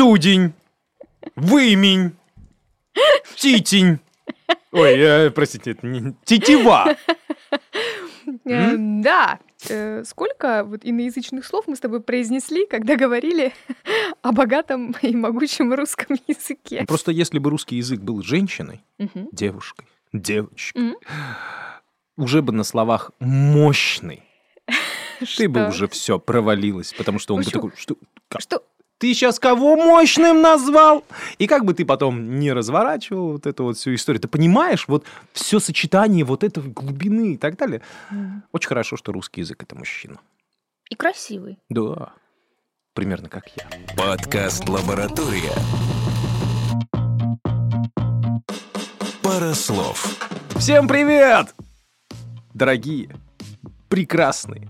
студень, вымень, титень. Ой, э, простите, это не тетива. Э, Да. Э, Сколько вот иноязычных слов мы с тобой произнесли, когда говорили о богатом и могучем русском языке? Просто если бы русский язык был женщиной, девушкой, девочкой, уже бы на словах мощный, ты бы уже все провалилась, потому что он бы такой, что, как? Что? Ты сейчас кого мощным назвал? И как бы ты потом не разворачивал вот эту вот всю историю, ты понимаешь, вот все сочетание вот этой глубины и так далее. М. Очень хорошо, что русский язык это мужчина. И красивый. Да, примерно как я. Подкаст «Лаборатория». Пара слов. Всем привет! Дорогие, прекрасные.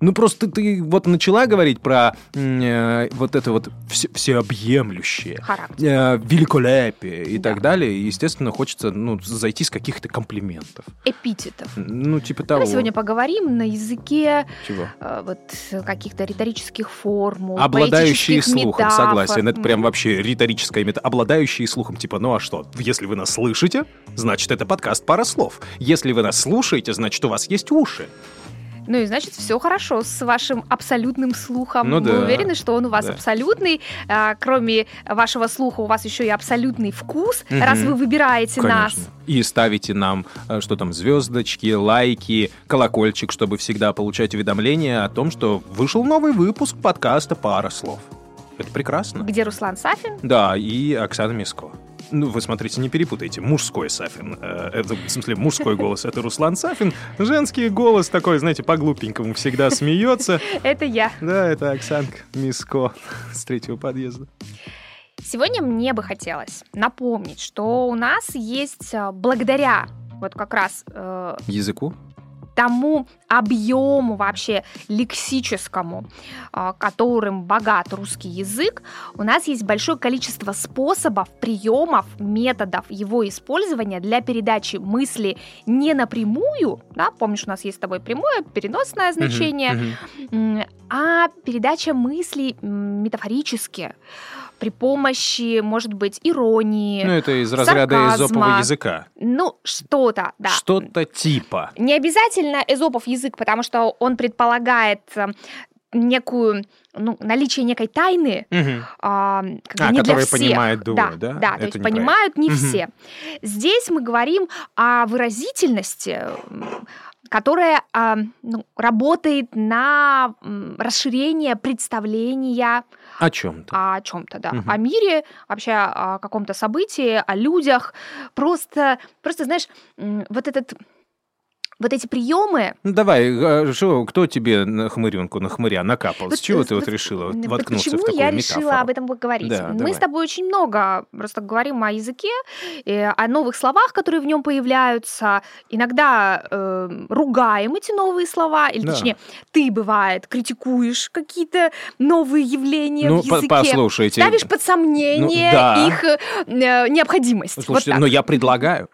Ну, просто ты вот начала говорить про э, вот это вот все, всеобъемлющее, Характер. э, великолепие и Да. так далее. И, естественно, хочется ну, зайти с каких-то комплиментов. Эпитетов. Ну, типа того. Давай сегодня поговорим на языке Чего? э, вот каких-то риторических формул, Обладающие слухом, метафор. согласен. Это прям вообще риторическая мета. Обладающие слухом, типа, ну а что? Если вы нас слышите, значит, это подкаст «Пара слов». Если вы нас слушаете, значит, у вас есть уши. Ну и значит, все хорошо с вашим абсолютным слухом. Ну Вы да. уверены, что он у вас Да. абсолютный. А, кроме вашего слуха, у вас еще и абсолютный вкус, Мгм. раз вы выбираете нас. Конечно. И ставите нам, э, что там, звездочки, лайки, колокольчик, чтобы всегда получать уведомления о том, что вышел новый выпуск подкаста «Пара слов». Это прекрасно. Где Руслан Сафин? Да, и Оксана Миско. Ну, вы смотрите, не перепутайте. Мужской Сафин. э, в смысле, мужской голос — это Руслан Сафин. Женский голос такой, знаете, по-глупенькому всегда смеется. Это я. Да, это Оксанка Миско с третьего подъезда. Сегодня мне бы хотелось напомнить, что у нас есть а, благодаря вот как раз э, Языку? Тому объему вообще лексическому, а, которым богат русский язык, у нас есть большое количество способов, приемов, методов его использования для передачи мысли не напрямую, да, помнишь, у нас есть с тобой прямое, переносное значение, мгм. М, а передача мыслей м, метафорически при помощи, может быть, иронии, Ну, это из разряда сарказма. эзопового языка. ну, что-то, да. Что-то типа. Не обязательно эзопов язык, потому что он предполагает э, некую, ну, наличие некой тайны, Мгм. а, как А, не для всех. понимают двое, да, да? Да, то есть не понимают не Мгм. все. Здесь мы говорим о выразительности, которая а, ну, работает на расширение представления О чем-то. о чем-то, да, Мгм. о мире, вообще о каком-то событии, о людях. Просто, просто знаешь, вот этот вот эти приемы, Ну давай, э, шо, кто тебе на хмыренку, на хмыря накапал? С Вот, чего э, ты вот вот, решила м, воткнуться почему в такую я метафору? решила об этом поговорить? Да, Мы давай. с тобой очень много просто говорим о языке, э, о новых словах, которые в нем появляются. Иногда э, ругаем эти новые слова, или Да. точнее, ты бывает критикуешь какие-то новые явления Ну, в языке. послушайте. Ставишь под сомнение Ну, да. их э, э, необходимость. Вот Слушайте, так. но я предлагаю.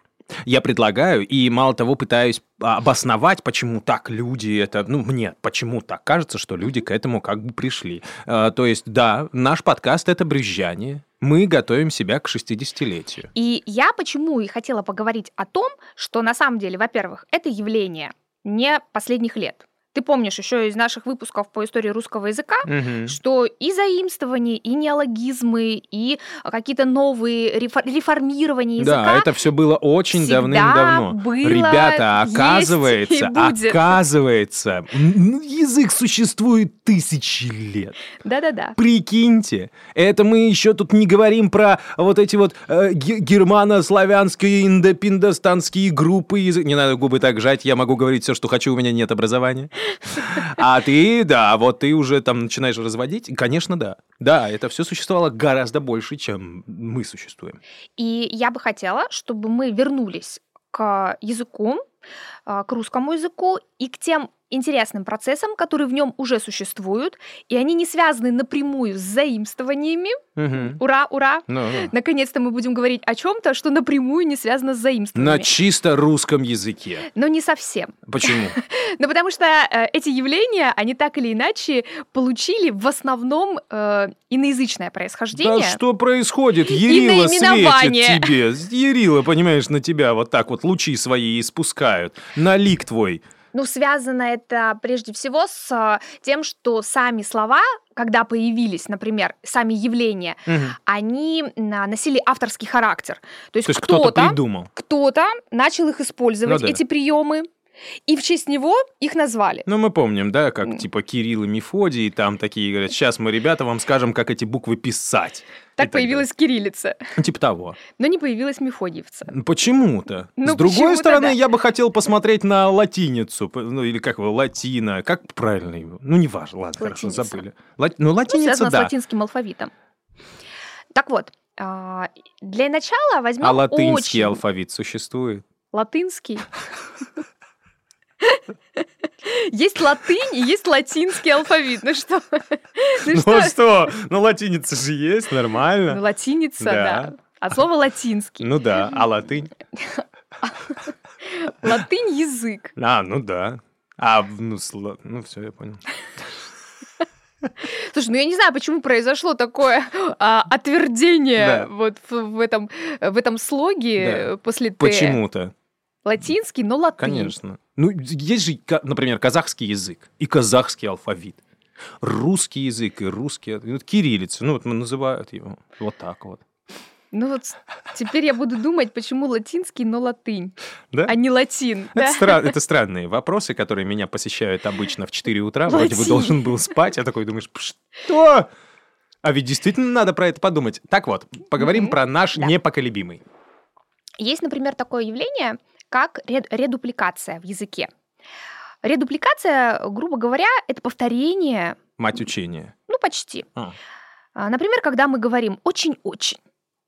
Я предлагаю, и мало того, пытаюсь обосновать, почему так люди это, ну, мне почему так кажется, что люди к этому как бы пришли. Э, то есть, да, наш подкаст — это брюзжание. Мы готовим себя к 60-летию. И я почему и хотела поговорить о том, что на самом деле, во-первых, это явление не последних лет. Ты помнишь еще из наших выпусков по истории русского языка, Мгм. что и заимствования, и неологизмы, и какие-то новые рефор- реформирования языка. Да, это все было очень давным-давно. было, Ребята, оказывается, оказывается, язык существует тысячи лет. Да-да-да. Прикиньте, это мы еще тут не говорим про вот эти вот э, ге- германо-славянские, индопиндостанские группы. язы- Не надо губы так жать, я могу говорить все, что хочу, у меня нет образования. А ты, да, вот ты уже там начинаешь разводить. Конечно, да. Да, это все существовало гораздо больше, чем мы существуем. И я бы хотела, чтобы мы вернулись к языку к русскому языку и к тем интересным процессам, которые в нем уже существуют, и они не связаны напрямую с заимствованиями. Мгм. Ура, ура! Ну, ну. Наконец-то мы будем говорить о чем-то, что напрямую не связано с На заимствованиями. чисто русском языке. Но не совсем. Почему? Ну, потому что э, эти явления, они так или иначе получили в основном э, иноязычное происхождение. Да что происходит? Ярила светит тебе. Ярила, понимаешь, на тебя вот так вот лучи свои испускают. На лик твой. Ну, связано это прежде всего с э, тем, что сами слова, когда появились, например, сами явления, Мгм. они на- носили авторский характер. То есть, То есть кто-то кто-то, придумал. кто-то начал их использовать, Ну да. эти приемы, и в честь него их назвали. Ну, мы помним, да, как типа Кирилл и Мефодий, там такие говорят, сейчас мы, ребята, вам скажем, как эти буквы писать. И Так появилась кириллица, далее. Ну, Типа того. но не появилась мефодиевца. Ну, Почему-то. Ну, С другой почему-то стороны, да. я бы хотел посмотреть на латиницу, ну или как его, латина, как правильно его? Ну, неважно, ладно, хорошо, Латиница. забыли. Ла- Ну, Ну, латиница, с да. латинским алфавитом. Так вот, а, для начала возьмем А латынский очень- алфавит существует? Латынский. Есть латынь и есть латинский алфавит. Ну что? Ну Ну что? что? Ну, латиница же есть, Ну, нормально. латиница, Да. да. От слова латинский. Ну да, а латынь? Латынь язык. А, ну да. А, ну, сла- ну все, я понял. Слушай, ну я не знаю, почему произошло такое а, отвердение Да. вот в, в этом, в этом слоге Да. после Т. Почему-то? Латинский, но латынь. Конечно. Ну, есть же, например, казахский язык и казахский алфавит. Русский язык и русский... Ну, кириллица, ну, вот называют его вот так вот. Ну вот теперь я буду думать, почему латинский, но латынь, Да? а не латин. Это, да? стра- это странные вопросы, которые меня посещают обычно в 4 утра. Вроде бы Латин. должен был спать, а такой думаешь, что? А ведь действительно надо про это подумать. Так вот, поговорим Мгм. про наш Да. непоколебимый. Есть, например, такое явление, как ред- редупликация в языке. Редупликация, грубо говоря, это повторение, Мать учения. ну почти. А. А, Например, когда мы говорим «очень-очень»,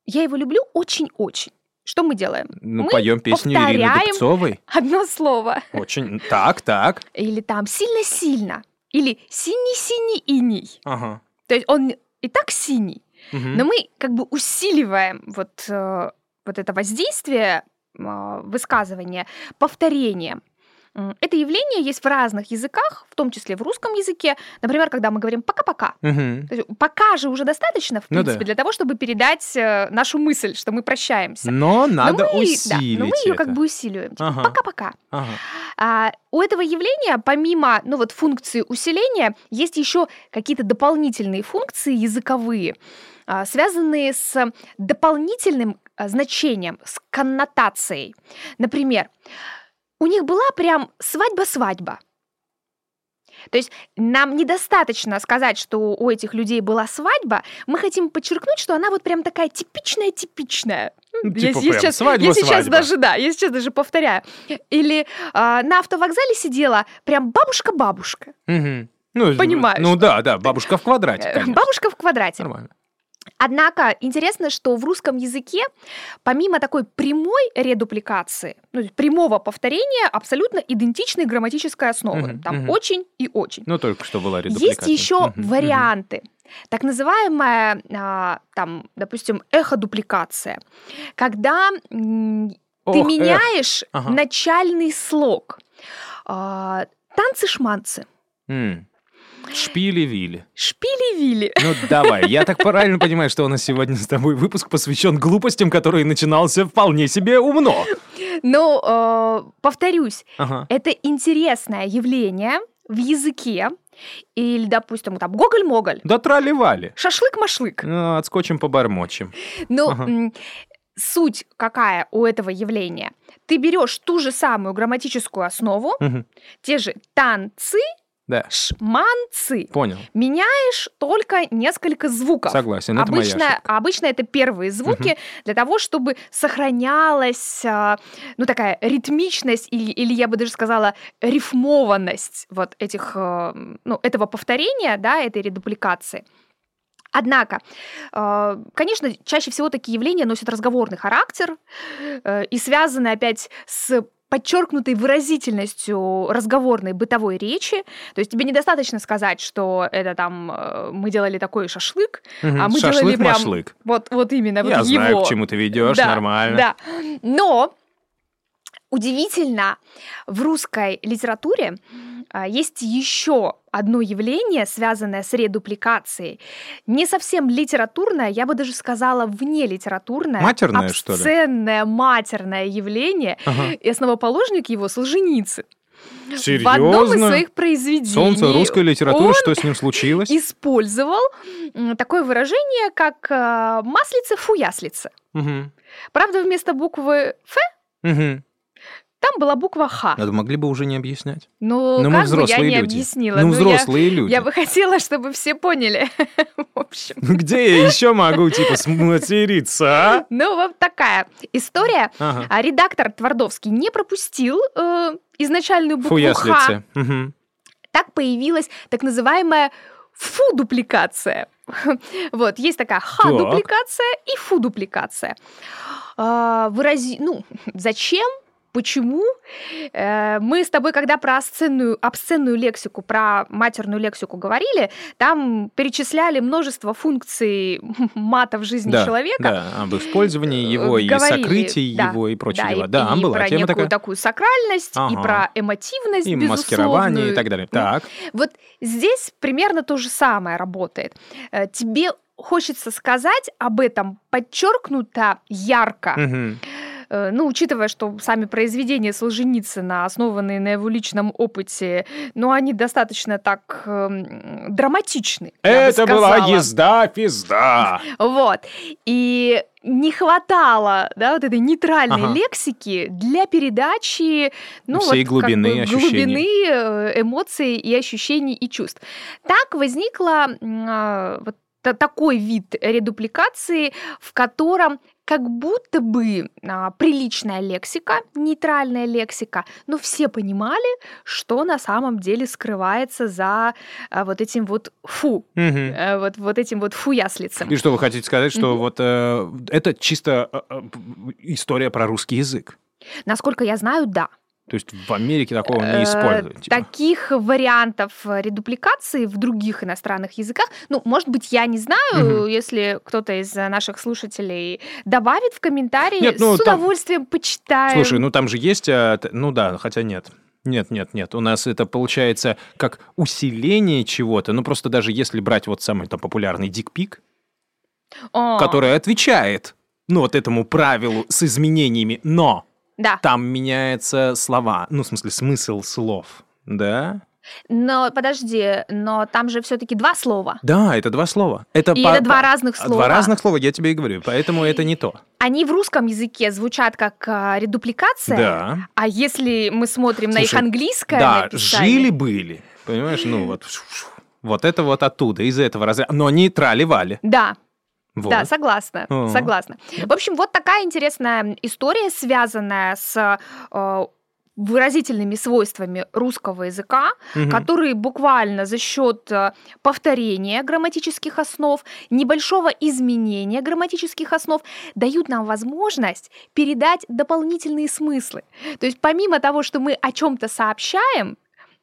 я его люблю очень-очень. Что мы делаем? Ну, Мы поем песню Ирины Дубцовой. Одно слово. Очень. Так, так. Или там «сильно-сильно». Или «синий-синий иней». Ага. То есть он и так синий, Мгм. но мы как бы усиливаем вот, э, вот это воздействие а, высказывания повторением. М, Это явление есть в разных языках, в том числе в русском языке. Например, когда мы говорим «пока-пока». Есть пока же уже достаточно, в Ну да. принципе, для того, чтобы передать э, нашу мысль, что мы прощаемся. Но надо но мы, да, усилить но мы ее это. как бы усиливаем. Типа, Ага. Пока-пока. Ага. А, у этого явления, помимо ну, вот, функции усиления, есть еще какие-то дополнительные функции языковые, связанные с дополнительным а, значением, с коннотацией. Например, у них была прям свадьба-свадьба. То есть нам недостаточно сказать, что у этих людей была свадьба, мы хотим подчеркнуть, что она вот прям такая типичная-типичная. Ну, Я, типа я прям сейчас, свадьба, я сейчас свадьба. даже, да, я сейчас даже повторяю. Или а, на автовокзале сидела прям бабушка-бабушка. Мгм. Ну, Понимаешь, Ну да, да, бабушка в квадрате, Э, конечно. Бабушка в квадрате. Нормально. Однако интересно, что в русском языке, помимо такой прямой редупликации, ну, есть прямого повторения, абсолютно идентичной грамматической основы. Мгм, Там мгм. очень и очень. Ну, только что была Есть редупликация. еще Мгм, мгм. варианты. Так называемая, а, там, допустим, эходупликация, когда м, ты Ох, эх. меняешь Ага. начальный слог. А, Танцы-шманцы, М. Шпили-вили. шпили-вили. Ну давай, я так правильно понимаю, что у нас сегодня с тобой выпуск посвящен глупостям, который начинался вполне себе умно. Но, э, повторюсь, Ага. это интересное явление в языке. Или, допустим, там Гоголь-Моголь, Да трали-вали. шашлык-машлык. Ну, отскочим побормочем. Но Ага. суть какая у этого явления? Ты берешь ту же самую грамматическую основу, Мгм. те же танцы, Да, шманцы, понял. меняешь только несколько звуков. Согласен, это моя обычно, ошибка. обычно это первые звуки для того, чтобы сохранялась, а, ну, такая ритмичность или, или я бы даже сказала рифмованность вот этих, э, ну, этого повторения, да, этой редупликации. Однако, э, конечно, чаще всего такие явления носят разговорный характер э, и связаны опять с подчеркнутой выразительностью разговорной бытовой речи. То есть тебе недостаточно сказать, что это там э, мы делали такой шашлык, Мгм. а мы делали Шашлык, прям машлык. вот вот именно вот Я его. знаю, к чему ты ведешь, Да, нормально. Да. Но удивительно, в русской литературе а, есть еще одно явление, связанное с редупликацией. Не совсем литературное, я бы даже сказала вне литературное. Матерное, что ли? обсценное, матерное явление. Ага. И основоположник его Солженицын. Серьезно? В одном из своих произведений Солнце русской литературы, он что с ним случилось? использовал такое выражение, как э, маслица-фуяслица. Мгм. Правда, вместо буквы «ф» Мгм. Там была буква «х». Это могли бы уже не объяснять. Ну, Но как мы бы взрослые я не люди. объяснила. Ну, я- взрослые люди. Я бы хотела, чтобы все поняли. В общем. Где я еще могу, типа, сматериться, а? Ну, вот такая история. Ага. А редактор Твардовский не пропустил э, изначальную букву «х». Фуяслицы. Мгм. Так появилась так называемая фу-дупликация. Вот, есть такая ха-дупликация и фу-дупликация. А, Вырази... Ну, зачем? Почему? Э, Мы с тобой, когда про осценную, обсценную лексику, про матерную лексику говорили, там перечисляли множество функций мата в жизни Да, человека. да, об использовании его, и Говорили, сокрытии да, его, и прочие да, дела. и, Да, и была про тема некую такая. такую сакральность, и Ага. про эмотивность, И маскирование, и так далее. Ну, Так. Вот здесь примерно то же самое работает. Э, Тебе хочется сказать об этом подчеркнуто ярко. Мгм. Э, Ну, учитывая, что сами произведения Солженицына, основанные на его личном опыте, ну, они достаточно так эм, драматичны. бы Это была езда-пизда. Вот. И не хватало, да, вот этой нейтральной Ага. лексики для передачи, ну, Всей вот, как глубины бы ощущений. глубины э, эмоций и ощущений и чувств. Так возникла а, вот та- такой вид редупликации, в котором как будто бы а, приличная лексика, нейтральная лексика, но все понимали, что на самом деле скрывается за а, вот этим вот фу, Мгм. э, вот, вот этим вот фуяслицем. И что вы хотите сказать, что Мгм. вот э, это чисто э, э, история про русский язык? Насколько я знаю, да. То есть в Америке такого не Э, используют. типа. Таких вариантов э, редупликации в других иностранных языках, ну, может быть, я не знаю, Мгм. если кто-то из э, наших слушателей добавит в комментарии, Нет, ну, с там- удовольствием почитаем. Слушай, ну там же есть... Ну да, хотя нет. Нет, нет, нет. У нас это получается как усиление чего-то. Ну просто даже если брать вот самый там популярный дикпик, О, который отвечает ну вот этому правилу с изменениями, но Да, там меняются слова, ну в смысле смысл слов, да? но подожди, но там же все-таки два слова. Да, это два слова. Это И по- это два по- разных слова. Два разных слова, я тебе и говорю, поэтому это не то. Они в русском языке звучат как а, редупликация, Да. а если мы смотрим на их Слушай, английское Да, написание- жили-были, понимаешь, ну вот, вот это вот оттуда, из этого разряда, но не трали-вали. Да, Вот. Да, согласна, О. согласна. В общем, вот такая интересная история, связанная с э, выразительными свойствами русского языка, Мгм. которые буквально за счет э, повторения грамматических основ, небольшого изменения грамматических основ дают нам возможность передать дополнительные смыслы. То есть помимо того, что мы о чем-то сообщаем,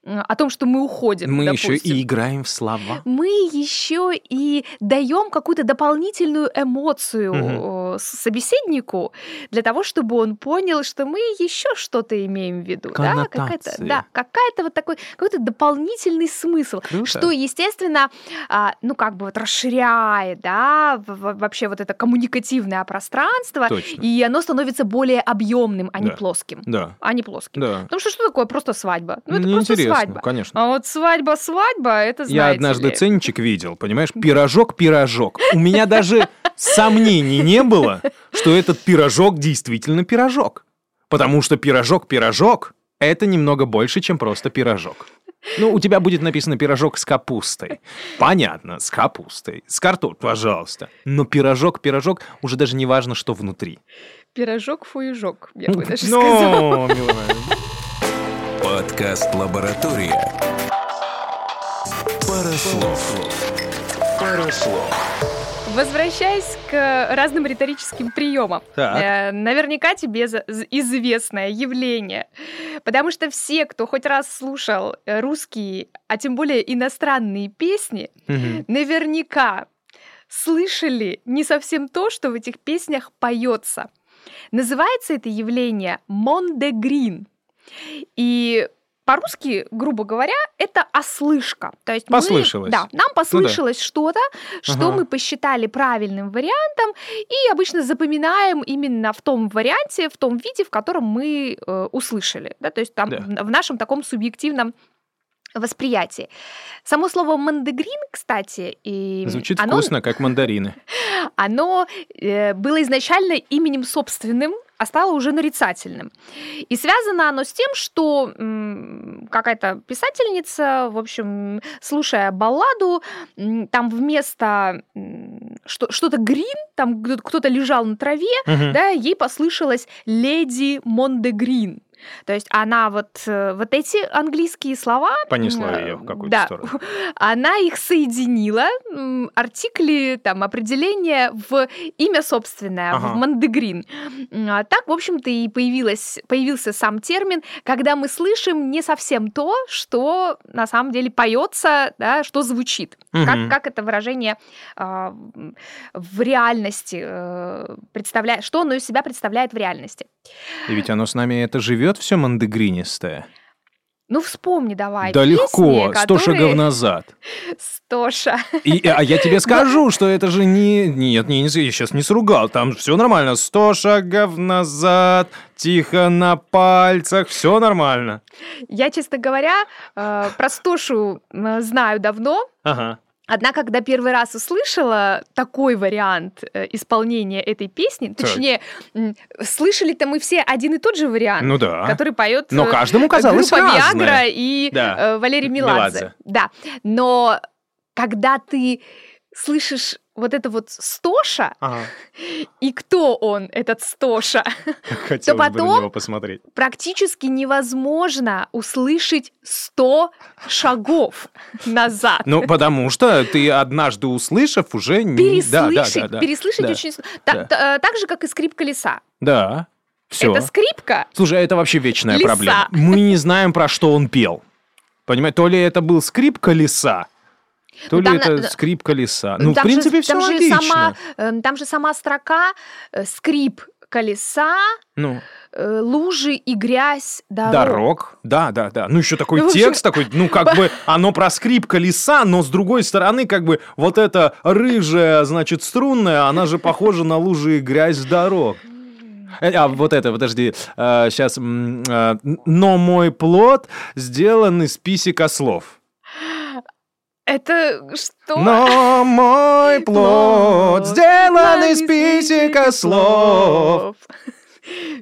о том, что мы уходим, Мы еще допустим, и играем в слова. мы еще и даем какую-то дополнительную эмоцию с- собеседнику для того, чтобы он понял, что мы еще что-то имеем в виду. Да, какая-то, Коннотации. да, какая-то вот такой какой-то дополнительный смысл, Круто. что, естественно, а, ну как бы вот расширяет, да, вообще вот это коммуникативное пространство, Точно. и оно становится более объемным, а не Да. плоским, Да, а не плоским. да. Потому что что такое просто свадьба? Ну это просто Неинтересно, свадьба. конечно. А вот свадьба-свадьба, это знаете Я однажды ли. ценничек видел, понимаешь, пирожок-пирожок. У меня даже сомнений не было, что этот пирожок действительно пирожок. Потому что пирожок-пирожок – это немного больше, чем просто пирожок. Ну, у тебя будет написано пирожок с капустой. Понятно, с капустой. С картофелем, пожалуйста. Но пирожок-пирожок уже даже не важно, что внутри. Пирожок-фуежок, я бы даже сказала. Подкаст «Лаборатория». Пара слов. Пара слов. Возвращаясь к разным риторическим приемам. Так. Э, наверняка тебе известное явление. Потому что все, кто хоть раз слушал русские, а тем более иностранные песни, Мгм. наверняка слышали не совсем то, что в этих песнях поется. Называется это явление мондегрин. И по-русски, грубо говоря, это ослышка. То есть мы- Послышалось. да, нам послышалось что-то, что Ага. мы посчитали правильным вариантом, и обычно запоминаем именно в том варианте, в том виде, в котором мы э, услышали. Да? То есть там Да. в- в нашем таком субъективном восприятии. Само слово мандегрин, кстати, и Звучит оно, вкусно, как мандарины. оно э, было изначально именем собственным, а стало уже нарицательным. И связано оно с тем, что какая-то писательница, в общем, слушая балладу, там вместо что-то грин, там кто- кто-то лежал на траве, Мгм. да, ей послышалось леди Мондегрин. То есть она вот, э, вот эти английские слова... Понесла ее в какую-то да, сторону. она их соединила, артикли, там, определения в имя собственное, Ага. в Мандегрин. А Так, в общем-то, и появилась, появился сам термин, когда мы слышим не совсем то, что на самом деле поется, да, что звучит. Как, Мгм. как это выражение м, в реальности э, представляет, что оно из себя представляет в реальности. И ведь оно с нами это живет все мандегринистое. Ну, вспомни давай. Да песни, легко, сто которые- шагов назад. Стоша. И, а я тебе скажу, что это же не... Нет, не, не, я сейчас не сругал, там все нормально. Сто шагов назад, тихо на пальцах, все нормально. Я, честно говоря, э, про Стошу э, знаю давно. Ага. Однако, когда первый раз услышала такой вариант э, исполнения этой песни, Так. точнее, слышали-то мы все один и тот же вариант, Ну да. который поет Но каждому казалось группа. Виагра и Да. э, Валерий Меладзе. Меладзе. Да. Но когда ты слышишь вот это вот Стоша, Ага. и кто он, этот Стоша, Хотелось бы на потом- него посмотреть. практически невозможно услышать 100 шагов назад. Ну, потому что ты однажды услышав, уже не... Да, да, переслышать, да, да. переслышать очень сл- та- Да. та- э, так же, как и скрип колеса. Да, все. Это скрипка. Слушай, а это вообще вечная Лиса. проблема. Мы не знаем, про что он пел. Понимаешь, то ли это был скрип колеса, то Ну, ли там это на- скрип колеса. Ну, в Там же- принципе, все там же логично. сама, э, там же сама строка э, скрип колеса, Ну, э, лужи и грязь дорог. дорог. Да, да, да. Ну, еще такой Ну, текст такой, ну, как бы оно про скрип колеса, но с другой стороны, как бы вот эта рыжая, значит, струнная, она же похожа на лужи и грязь дорог. Э, А, вот это, подожди, сейчас. Но мой плод сделан из писек ослов. Это что? Но мой плод сделан из писек ослов.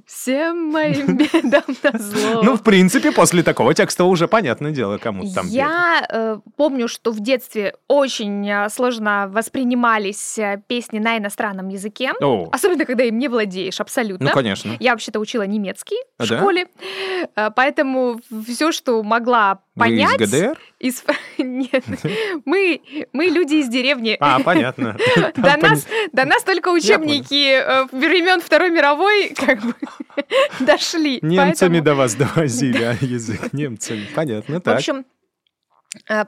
Всем моим бедам назло. Ну, в принципе, после такого текста уже понятное дело, кому там. Я э, помню, что в детстве очень э, сложно воспринимались э, песни на иностранном языке, О, особенно когда им не владеешь абсолютно. ну, конечно. Я вообще-то учила немецкий А, в да? школе, э, поэтому все, что могла Вы из понять... ГДР? Из- Нет, мы, мы люди из деревни. А, понятно. До нас, до нас только учебники э, времен Второй мировой как бы дошли. Немцами до вас довозили, а язык немцами. Понятно, В так. общем, э,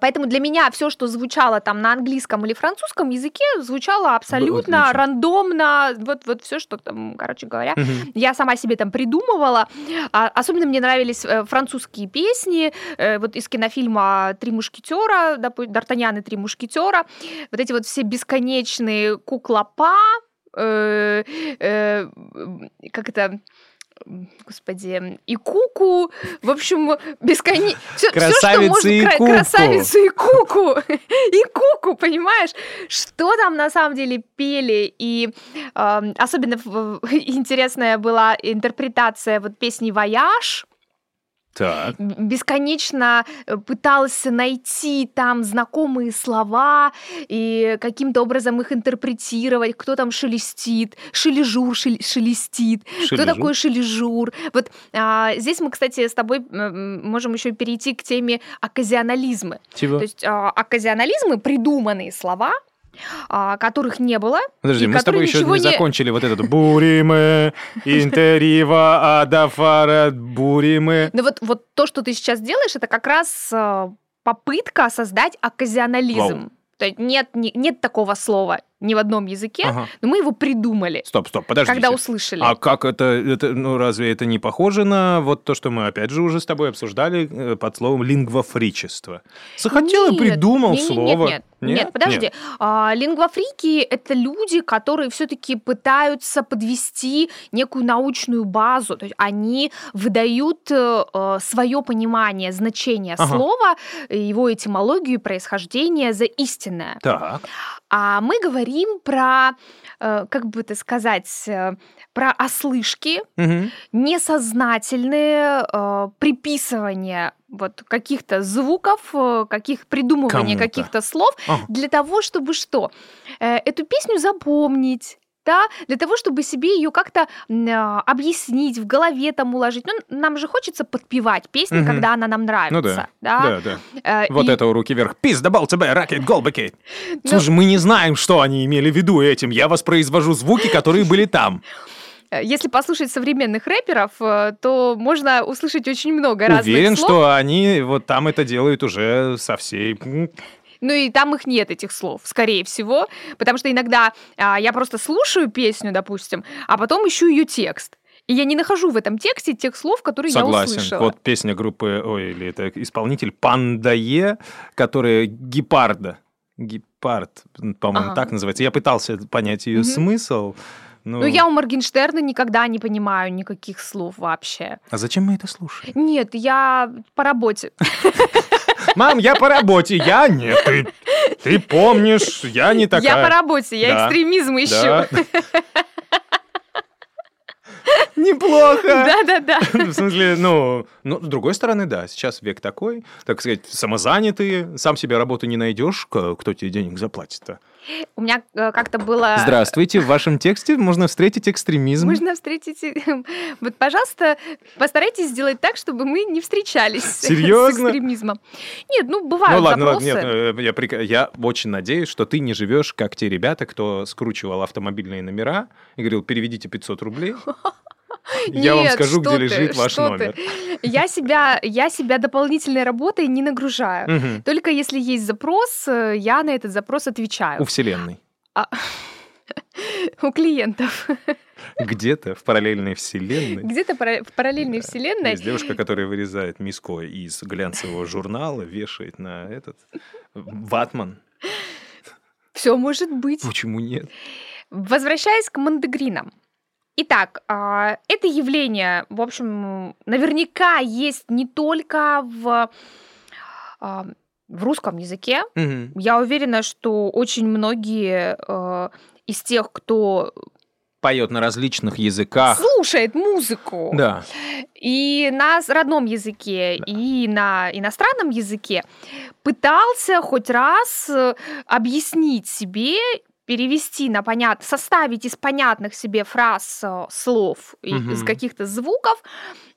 Поэтому для меня все, что звучало там на английском или французском языке, звучало абсолютно отлично. рандомно. Вот, вот все, что там, короче говоря, Мгм. я сама себе там придумывала. А, особенно мне нравились э, французские песни. э, вот из кинофильма «Три мушкетера», «Д'Артаньян и три мушкетера». Вот эти вот все бесконечные куклопа, э, э, как это... Господи, и куку, в общем, бесконечно... Все, что Красавица можно... и куку. Красавица и куку. И куку, понимаешь? Что там на самом деле пели? И эм, особенно интересная была интерпретация вот песни «Вояж», Так. бесконечно э, пытался найти там знакомые слова и каким-то образом их интерпретировать, кто там шелестит, шележур шел- шелестит, кто Шележу. такой шележур. Вот а, здесь мы, кстати, с тобой можем еще перейти к теме окказионализмы. Чего? То есть а, окказионализмы, придуманные слова, которых не было. Подожди, мы с тобой еще ничего не закончили вот этот «Буриме, интерива, адафара, буриме». Ну вот, вот то, что ты сейчас делаешь, это как раз э, попытка создать оказионализм. Вау. То есть нет, не- нет такого слова ни в одном языке, Ага. но мы его придумали, Стоп, стоп, подождите. когда услышали. А как это, это, ну разве это не похоже на вот то, что мы опять же уже с тобой обсуждали э, под словом лингвофричество? Захотел и Нет, придумал не- не- слово. Нет, нет, нет, подожди. А, лингвофрики это люди, которые все-таки пытаются подвести некую научную базу. То есть они выдают свое понимание значения Ага. слова, его этимологию и происхождение за истинное. Так. А мы говорим про, э, как бы это сказать, э, про ослышки, Мгм. несознательные э, приписывания вот каких-то звуков, каких придумывания каких-то слов Ага. для того, чтобы что? Эту песню запомнить. Да, для того, чтобы себе ее как-то а, объяснить, в голове там уложить. Ну, нам же хочется подпевать песни, Мгм. когда она нам Ну нравится. да, да, да. Э, Вот и- это руки вверх. Пизда, бол тебе, ракет, голбекет. Ну- Слушай, мы не знаем, что они имели в виду этим. Я воспроизвожу звуки, которые были там. Э, Если послушать современных рэперов, э, то можно услышать очень много разных Уверен, слов. что они вот там это делают уже со всей... Ну и там их нет, этих слов, скорее всего. Потому что иногда а, я просто слушаю песню, допустим, а потом ищу ее текст. И я не нахожу в этом тексте тех слов, которые я Согласен. услышала. Вот песня группы, ой, или это исполнитель Пандае, которая гепарда. Гепард, по-моему, Ага. так называется. Я пытался понять ее Мгм. смысл. Ну, Ну, я у Моргенштерна никогда не понимаю никаких слов вообще. А зачем мы это слушаем? Нет, я по работе. Мам, я по работе, я нет. Ты, ты помнишь, я не такая. Я по работе, я Да. экстремизм ищу. Да. Неплохо. Да-да-да. В смысле, ну, ну, с другой стороны, да, сейчас век такой, так сказать, самозанятые, сам себе работу не найдешь, кто тебе денег заплатит-то? У меня э, как-то было... Здравствуйте, в вашем тексте можно встретить экстремизм. Можно встретить... Вот, пожалуйста, постарайтесь сделать так, чтобы мы не встречались с Серьезно? экстремизмом. Нет, ну, бывают Ну ладно, запросы. ладно, нет, э, я, я очень надеюсь, что ты не живешь, как те ребята, кто скручивал автомобильные номера и говорил, переведите 500 рублей. Я вам скажу, где ты, лежит ваш номер. ты. Я себя, я себя дополнительной работой не нагружаю. Только если есть запрос, э, я на этот запрос У отвечаю. Вселенной. У клиентов. Где-то в параллельной вселенной Где-то в параллельной вселенной. есть девушка, которая вырезает миско из глянцевого журнала, вешает на этот ватман. Все может быть. Почему нет? Возвращаясь к мандегринам. Итак, а, это явление, в общем, наверняка есть не только в, а, в русском языке. Мгм. Я уверена, что очень многие э, из тех, кто Поет на различных языках. слушает музыку Да. и на родном языке, и на иностранном языке, пытался хоть раз э, объяснить себе, перевести на понят, составить из понятных себе фраз э, слов и из каких-то звуков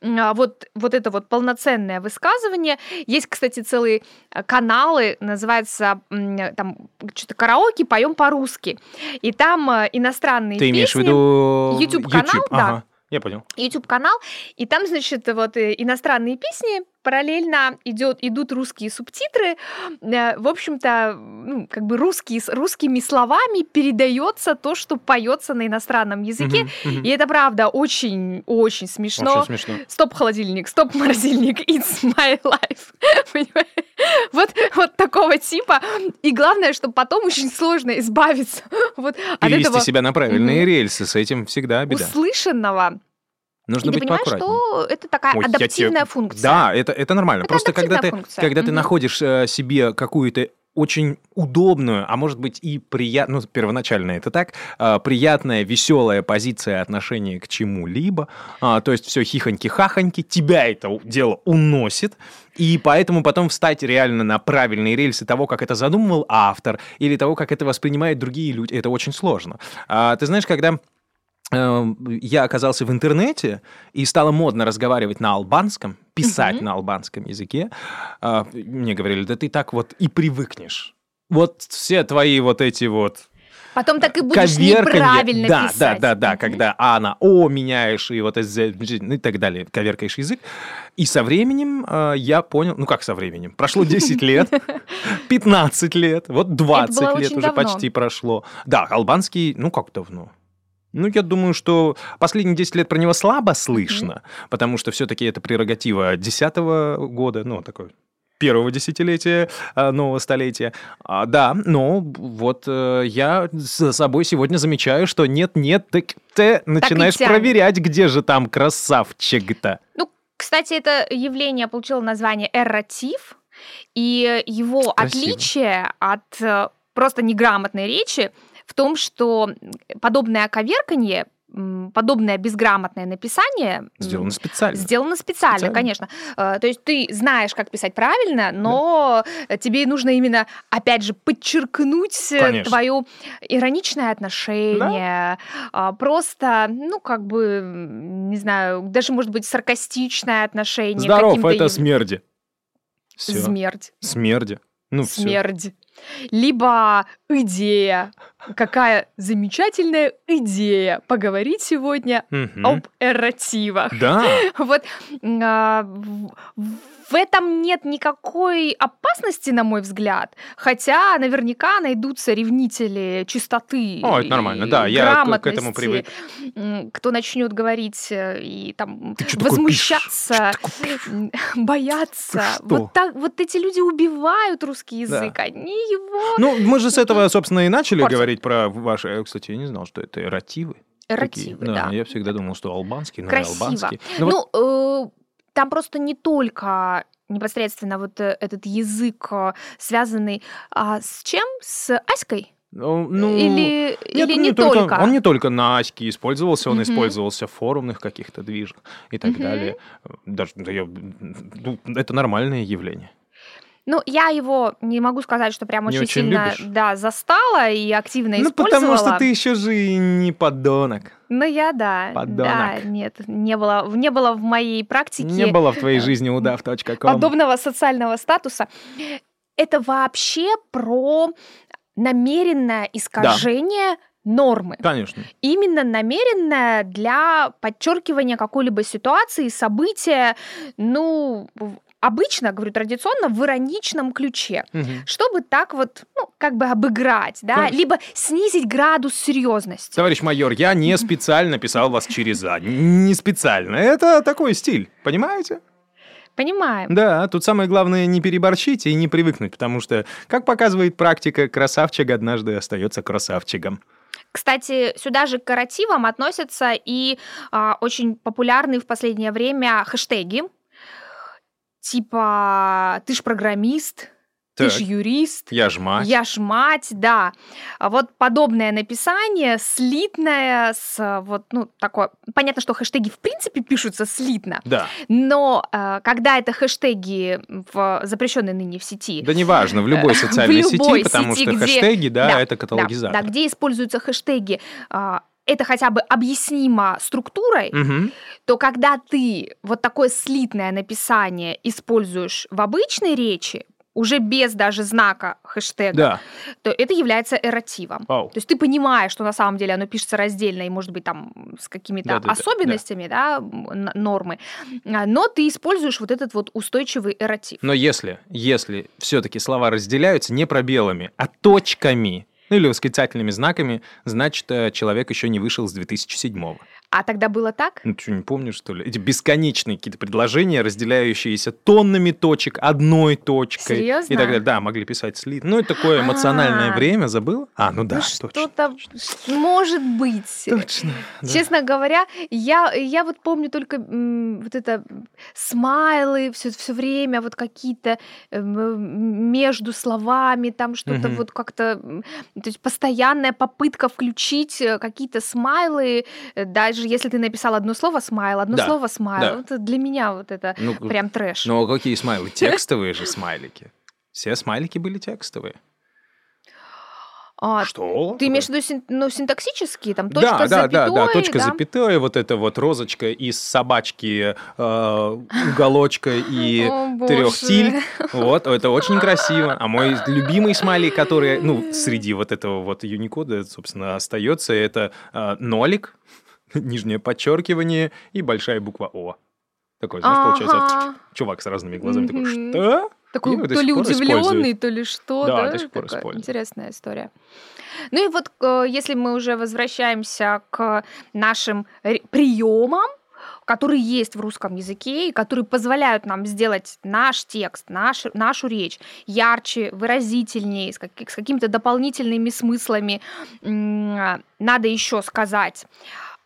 а, вот, вот это вот полноценное высказывание. Есть, кстати, целые э, каналы, называется там что-то караоке, поем по-русски. И там э, иностранные Ты имеешь в песни. виду YouTube-канал, да. Ага. Я понял. YouTube-канал, и там, значит, вот э, иностранные песни, параллельно идет, идут русские субтитры, Э, в общем-то, ну, как бы русские, русскими словами передается то, что поется на иностранном языке, Мгм, мгм. и это правда очень-очень смешно. Очень смешно. Стоп холодильник, стоп морозильник, it's my life. Вот, вот такого типа. И главное, что потом очень сложно избавиться вот от этого себя на правильные Мгм. рельсы, с этим всегда беда. услышанного. Нужно и ты быть понимаешь, поаккуратнее. что это такая Ой, я тебе- адаптивная функция. Да, это, это нормально. Это Просто когда ты, адаптивная функция. когда ты Мгм. находишь э, себе какую-то очень удобную, а может быть и приятную, ну, первоначально это так, э, приятная, веселая позиция отношения к чему-либо, а, то есть все хихоньки-хахоньки, тебя это дело уносит, и поэтому потом встать реально на правильные рельсы того, как это задумывал автор, или того, как это воспринимают другие люди, это очень сложно. А, ты знаешь, когда я оказался в интернете и стало модно разговаривать на албанском, писать Мгм. на албанском языке, а, мне говорили, да ты так вот и привыкнешь. вот все твои вот эти вот Потом так и будешь коверканье. неправильно да, писать. Да, да, да, Мгм. когда А на О меняешь и вот ну и так далее, коверкаешь язык. И со временем э, я понял, ну как со временем, прошло 10 лет, 15 лет, вот 20 лет уже давно. почти прошло. Да, албанский, ну как давно? Ну, я думаю, что последние 10 лет про него слабо слышно, потому что все-таки это прерогатива 10 года, ну, такой первого десятилетия а, нового столетия. А, да, но вот э, я за собой сегодня замечаю, что нет-нет, так ты начинаешь тянет. проверять, где же там красавчик-то. Ну, кстати, это явление получило название эрратив, и его Красиво. отличие от э, просто неграмотной речи в том, что подобное коверканье, подобное безграмотное написание Сделано специально. Сделано специально, Специально. конечно. Э, То есть ты знаешь, как писать правильно, но тебе нужно именно, опять же, подчеркнуть э, Конечно. твое ироничное отношение, а, просто, ну, как бы, не знаю, даже, может быть, саркастичное отношение. Здоров, это яв- смерди. Все. Смерть. Смерди. Ну, все. Смерть. Либо идея. Какая замечательная идея поговорить сегодня об эрративах. Да. Вот а, в- этом нет никакой опасности, на мой взгляд. Хотя наверняка найдутся ревнители чистоты. О, это нормально, да, я к- к этому м, Кто начнет говорить э, и там возмущаться, бояться. Вот, так, вот эти люди убивают русский Да. язык. Они его Ну, мы же с этого, собственно, и начали Портят. говорить про ваши... э, Кстати, я не знал, что это эротивы. такие. эротивы, да. Я всегда думал, что албанский, но и Красиво. албанский. Ну, вот Ну, э, там просто не только непосредственно вот э, этот язык, э, связанный а, с чем? С Аськой? Ну, ну, или нет, или он не, только? Он не только на Аське использовался, он Мгм. использовался в форумных каких-то движах и так Мгм. далее. Даже да, я- ну, это нормальное явление. Ну, я его не могу сказать, что прям Не очень, очень сильно любишь? да, застала и активно Ну, использовала. потому что ты еще же и не подонок. Ну, я, да. Да, Подонок. нет, не было, не было в моей практике Не было в твоей жизни удав.ком. подобного социального статуса. Это вообще про намеренное искажение нормы. Конечно. именно намеренная для подчеркивания какой-либо ситуации, события, ну, обычно, говорю традиционно, в ироничном ключе, Мгм. чтобы так вот, ну, как бы обыграть, да, Конечно. либо снизить градус серьезности. Товарищ майор, я не специально писал вас через «а». Не специально. Это такой стиль, понимаете? Понимаем. Да, тут самое главное не переборщить и не привыкнуть, потому что, как показывает практика, красавчик однажды остается красавчиком. Кстати, сюда же к каративам относятся и а, очень популярные в последнее время хэштеги, типа «ты ж программист», «ты ж юрист», Я ж мать. Я ж мать, да. А Вот подобное написание, слитное, с вот, ну, такое... Понятно, что хэштеги в принципе пишутся слитно, Да. но э, когда это хэштеги в запрещенной ныне в сети, Да неважно, в любой Э, в социальной любой сети, потому сети, что где- хэштеги, да, да, это да, каталогизатор. да, где используются хэштеги, а, это хотя бы объяснимо структурой, Мгм. то когда ты вот такое слитное написание используешь в обычной речи, уже без даже знака хэштега, Да. то это является эрративом. Вау. То есть ты понимаешь, что на самом деле оно пишется раздельно и, может быть, там с какими-то Да-да-да, особенностями да, н- нормы, А, но ты используешь вот этот вот устойчивый эрратив. Но если, если все-таки слова разделяются не пробелами, а точками, ну или восклицательными знаками, значит, э, человек еще не вышел с 2007-го. А тогда было так? Ну, что, не помнишь, что ли? Эти бесконечные какие-то предложения, разделяющиеся тоннами точек, одной точкой. Серьезно? И так далее. Да, могли писать слит. Ну, это такое эмоциональное А. время, забыл? А, ну да, Ну, точно. что-то может быть. Точно. да. Честно говоря, я, я вот помню только м, вот это м, смайлы все, все время, вот какие-то эм, между словами, там что-то Мгм. вот как-то, м, то есть постоянная попытка включить э, какие-то смайлы, э, даже если ты написал одно слово смайл, одно Да, слово смайл, да. это для меня вот это Ну, прям трэш. Ну, а какие смайлы? Текстовые же смайлики. Все смайлики были текстовые. А, Что? Ты имеешь в виду син- ну, синтаксические, там точка да, да, да, запятой, да, точка да? запятая, вот эта вот розочка из собачки, э, уголочка и О, трех боже. тиль. Вот, это очень красиво. А мой любимый смайлик, который, ну, среди вот этого вот юникода, собственно, остается, это э, нолик, нижнее подчеркивание и большая буква О. Такой, знаешь, получается, чувак с разными глазами такой, что? Такой до то ли удивленный, используют. то ли что, Да, да? до сих пор Такая. Интересная история. Ну и вот, э, если мы уже возвращаемся к нашим приемам, которые есть в русском языке и которые позволяют нам сделать наш текст, наш, нашу речь ярче, выразительнее, с, как- с какими-то дополнительными смыслами. Надо еще сказать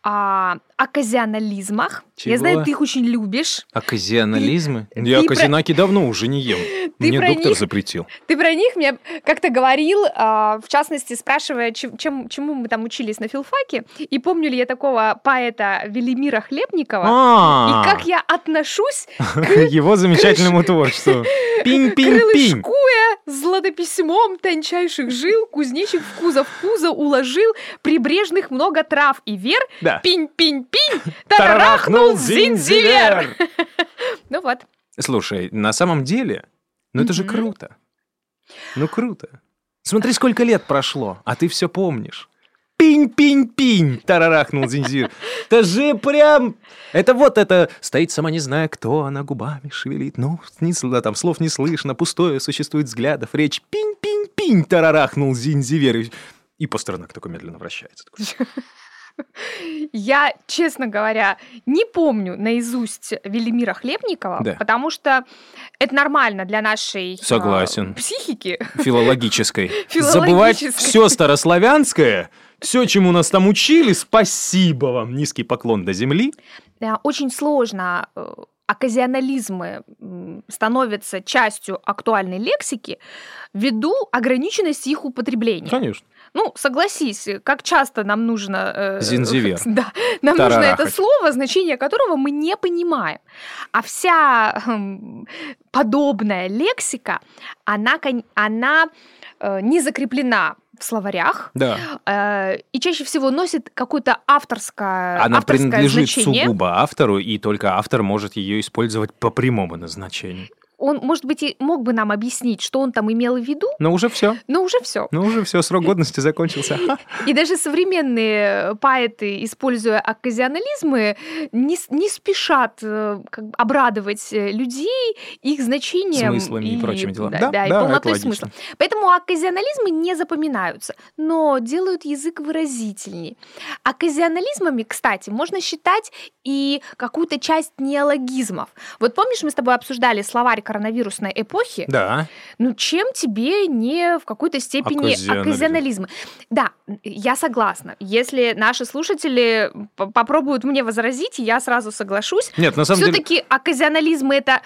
о оказионализмах. Я Чего? знаю, ты их очень любишь. Оказионализмы? Ты- Я ты про- казинаки давно уже не ем. Ты Мне про доктор них- запретил. Ты про них мне как-то говорил, а, в частности, спрашивая, чем, чем- чему мы там учились на филфаке, и помню ли я такого поэта Велимира Хлебникова, А, и как я отношусь к его замечательному творчеству. Пинь-пинь-пинь. златописьмом тончайших жил, кузнечик в кузов пузо уложил, прибрежных много трав и вер, Да. Пинь-пинь-пинь, тарарахнул зинзивер. Ну вот. Слушай, на самом деле, ну это же круто. Ну круто. Смотри, сколько лет прошло, а ты все помнишь. Пинь-пинь-пинь, тарарахнул Зинзир. Это же прям... Это вот это... Стоит сама не зная, кто она губами шевелит. Ну, не, там слов не слышно, пустое существует взглядов. Речь пинь-пинь-пинь, тарарахнул Зинзивер. И- И Пастернак такой медленно вращается. Такой, Я, честно говоря, не помню наизусть Велимира Хлебникова, Да. потому что это нормально для нашей э, Согласен. психики. Филологической. Филологической. Забывать все старославянское, все, чему нас там учили, спасибо вам. Низкий поклон до земли. Да, Очень сложно э, оказионализмы становятся частью актуальной лексики ввиду ограниченности их употребления. Конечно. Ну, согласись, как часто нам нужно... э, Зинзивер. Да, нам нужно это Тарарахать. слово, значение которого мы не понимаем. А вся хм, подобная лексика, она, она э, не закреплена в словарях Да. э, и чаще всего носит какое-то авторское, Она авторское принадлежит значение. сугубо автору, и только автор может ее использовать по прямому назначению. Он, может быть, и мог бы нам объяснить, что он там имел в виду, Но уже все. но уже все. Ну уже все, срок годности закончился. И даже современные поэты, используя оказионализмы, не, не спешат э, как бы обрадовать э, людей их значением. Смыслами и прочими делами. Да, Да, да, и да, полнотой смысла. Поэтому оказионализмы не запоминаются, но делают язык выразительней. Оказионализмами, кстати, можно считать и какую-то часть неологизмов. Вот помнишь, мы с тобой обсуждали словарь коронавирусной эпохи? Да. Ну, чем тебе не в какой-то степени Оказионализм. Да, я согласна. Если наши слушатели попробуют мне возразить, я сразу соглашусь. Нет, на самом деле... Все-таки оказионализмы это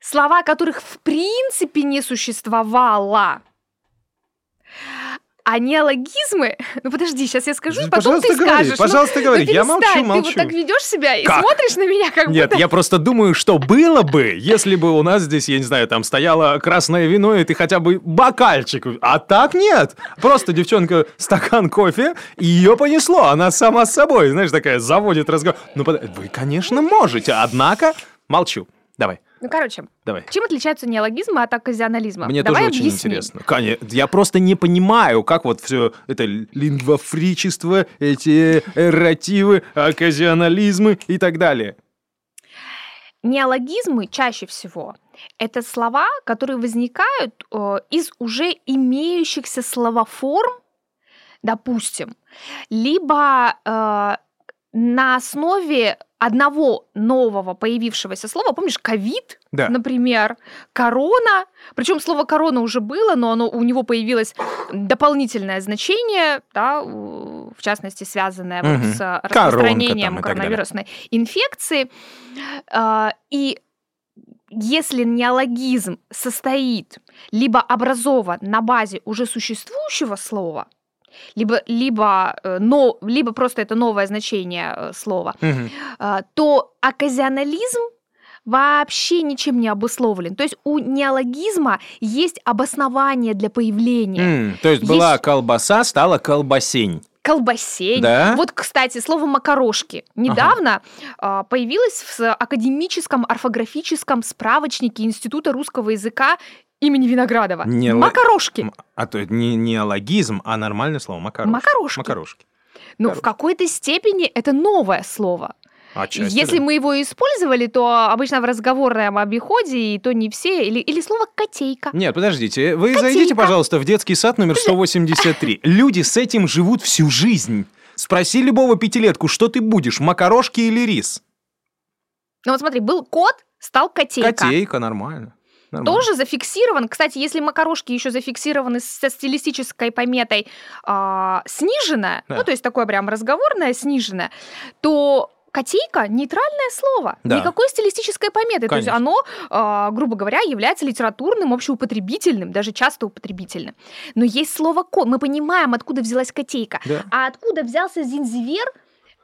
слова, которых в принципе не существовало. А неологизмы... Ну подожди, сейчас я скажу, потом Пожалуйста, ты говори, скажешь. Ну, пожалуйста, говори. ну, Я молчу, перестань, Ты молчу. вот так ведешь себя и Как? смотришь на меня, как Нет, будто... я просто думаю, что было бы, если бы у нас здесь, я не знаю, там стояло красное вино, и ты хотя бы бокальчик. А так нет. Просто девчонка стакан кофе, и ее понесло. Она сама с собой, знаешь, такая заводит разговор. Ну, под- вы, конечно, можете, однако... Молчу. Давай, Ну, короче, давай. чем отличаются неологизмы от оказионализма? Мне Давай тоже очень объясним. интересно. Конечно, я просто не понимаю, как вот все это лингвофричество, эти эрративы, оказионализмы и так далее. Неологизмы чаще всего это слова, которые возникают э, из уже имеющихся словоформ, допустим, либо э, на основе одного нового появившегося слова, помнишь, ковид, Да. например, корона, причем слово корона уже было, но оно, у него появилось дополнительное значение, да, в частности, связанное вот Мгм. с распространением там и коронавирусной инфекции. А, И если неологизм состоит либо образован на базе уже существующего слова, либо, либо, э, но, либо просто это новое значение э, слова, а, то оказионализм вообще ничем не обусловлен. То есть у неологизма есть обоснование для появления. М, то есть, Есть- была колбаса, стала колбасень. Колбасень. Да? Вот, кстати, слово макарошки недавно а, появилось в академическом орфографическом справочнике Института русского языка имени Виноградова. Не Макарошки. М, А то это не неологизм, а нормальное слово макарошки. Макарошки. Макарошки. Но Хорошо. в какой-то степени это новое слово. Отчасти, Если да. мы его использовали, то обычно в разговорном обиходе, и то не все. Или, или слово котейка. Нет, подождите, вы Котейка. зайдите, пожалуйста, в детский сад номер 183. Люди с этим живут всю жизнь. Спроси любого пятилетку, что ты будешь, макарошки или рис? Ну вот смотри, был кот, стал котейка. Котейка, нормально. Нормально. Тоже зафиксирован. Кстати, если макарошки еще зафиксированы со стилистической пометой а, сниженная, Да. ну то есть такое прям разговорное сниженное, то котейка нейтральное слово, Да. никакой стилистической пометы. То есть Конечно. оно, а, грубо говоря, является литературным, общеупотребительным, даже часто употребительным. Но есть слово кот. Мы понимаем, откуда взялась котейка. Да. А откуда взялся зинзивер?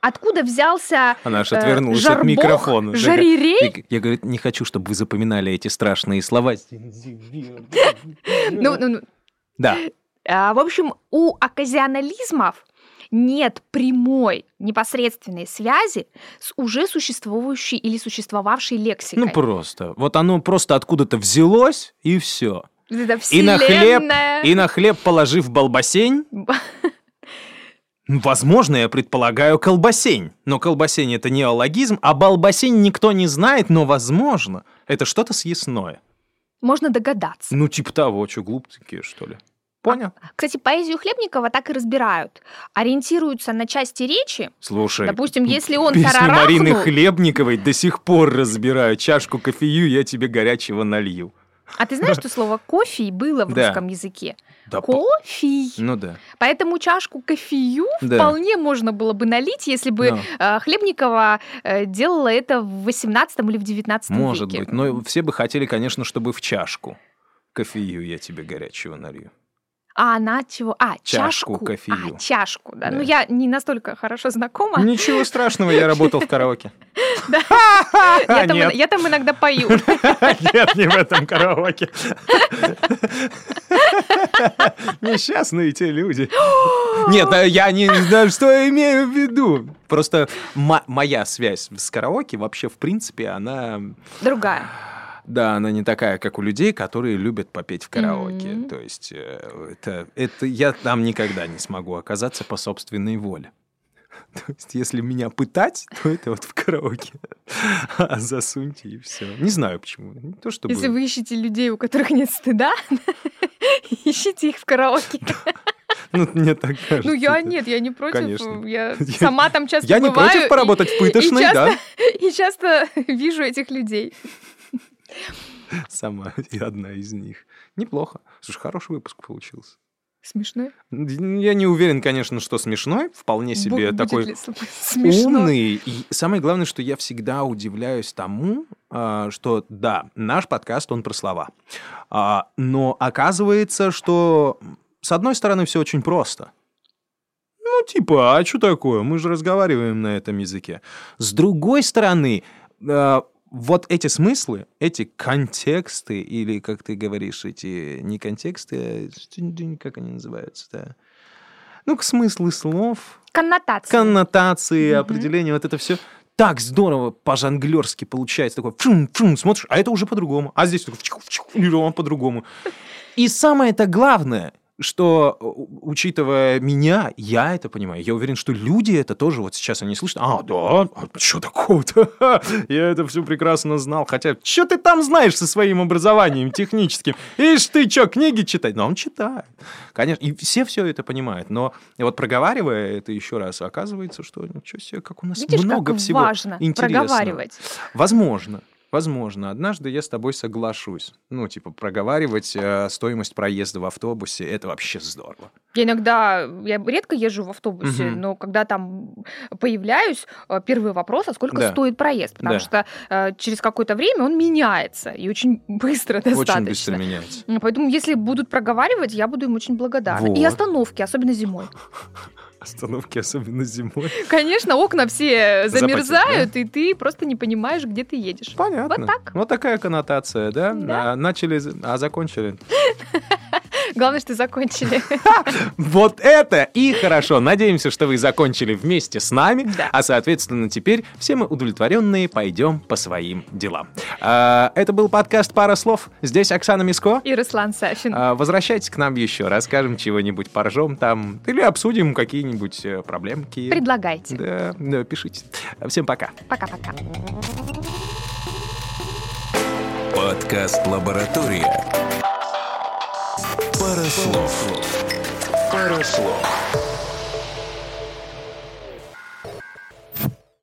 Откуда взялся Она аж э, отвернулась от жарбок, микрофона. жарирей? Я, говорит, не хочу, чтобы вы запоминали эти страшные слова. Ну, ну, ну, Да. А, В общем, у оказионализмов нет прямой непосредственной связи с уже существующей или существовавшей лексикой. Ну просто. Вот оно просто откуда-то взялось, и все. Это И на хлеб, и на хлеб положив балбасень, возможно, я предполагаю, колбасень. Но колбасень это неологизм, а балбасень никто не знает, но возможно. Это что-то съестное. Можно догадаться. Ну, типа того, что глупые, что ли. Понял? Кстати, поэзию Хлебникова так и разбирают. Ориентируются на части речи. Слушай. Допустим, если он Песню Марины тарарахнул, Хлебниковой до сих пор разбираю. Чашку кофею я тебе горячего налью. А ты знаешь, что слово кофе было в Да. русском языке? Да, Кофе. Ну да. Поэтому чашку кофею Да. вполне можно было бы налить, если бы Ну. э, Хлебникова э, делала это в 18 или в 19 Может веке. быть. Но все бы хотели, конечно, чтобы в чашку. Кофею я тебе горячего налью. А она чего? А, Чашку чашку. кофею. А, чашку, да. Да. Ну, я не настолько хорошо знакома. Ничего страшного, я работал в караоке. Я там, Нет, я там иногда пою. нет, не в этом караоке. Несчастные те люди. Нет, а я не знаю, что я имею в виду. Просто мо- моя связь с караоке вообще, в принципе, она... Другая. Да, она не такая, как у людей, которые любят попеть в караоке. Мгм. То есть э, это, это я там никогда не смогу оказаться по собственной воле. То есть, если меня пытать, то это вот в караоке. А засуньте и все. Не знаю почему. Не то, чтобы... Если вы ищете людей, у которых нет стыда, ищите их в караоке. Ну, мне так кажется. Ну, я нет, я не против. Конечно. Я Я- сама там часто Я не бываю против и- поработать в пытошной, и часто, да. И часто вижу этих людей. Сама и одна из них. Неплохо. Слушай, хороший выпуск получился. Смешно. Я не уверен, конечно, что смешной. Вполне себе Бу- такой умный. И самое главное, что я всегда удивляюсь тому, а, что да, наш подкаст, он про слова. А, Но оказывается, что с одной стороны все очень просто. Ну, типа, а что такое? Мы же разговариваем на этом языке. С другой стороны, а, вот эти смыслы, эти контексты, или, как ты говоришь, эти не контексты, а как они называются-то? Ну, к смыслы слов, Коннотация. коннотации, Мгм. определения, вот это все так здорово по-жонглерски получается. Такой фум, смотришь, а это уже по-другому. А здесь такой или он по-другому. И самое-то главное, что, у- учитывая меня, я это понимаю. Я уверен, что люди это тоже вот сейчас они слышат. А, да? что такого-то? Я это все прекрасно знал. Хотя, что ты там знаешь со своим образованием техническим? Ишь ты что, книги читать? Но он читает. Конечно, и все все это понимают. Но вот проговаривая это еще раз, оказывается, что ничего себе, как у нас Видишь, много как всего важно интересного. проговаривать. Возможно. Возможно, однажды я с тобой соглашусь. Ну, типа, проговаривать э, стоимость проезда в автобусе это вообще здорово. Я иногда, я редко езжу в автобусе, Мгм. но когда там появляюсь, э, первый вопрос, а сколько Да. стоит проезд? Потому Да. что э, через какое-то время он меняется, и очень быстро достаточно. Очень быстро меняется. Поэтому, если будут проговаривать, я буду им очень благодарна. И Вот. остановки, особенно зимой. Остановки, особенно зимой. Конечно, окна все Запотеют, замерзают, и ты просто не понимаешь, где ты едешь. Понятно. Вот так. Вот такая коннотация, да? Да. А, начали, а закончили. Главное, что закончили. Вот это и хорошо. Надеемся, что вы закончили вместе с нами. Да. А, соответственно, теперь все мы удовлетворенные пойдем по своим делам. А, это был подкаст «Пара слов». Здесь Оксана Миско. И Руслан Сафин. А, Возвращайтесь к нам еще, расскажем чего-нибудь, поржем там или обсудим какие-нибудь э, проблемки. Предлагайте. Да, да, пишите. Всем пока. Пока-пока. Подкаст «Лаборатория». Пара слов. Пара слов.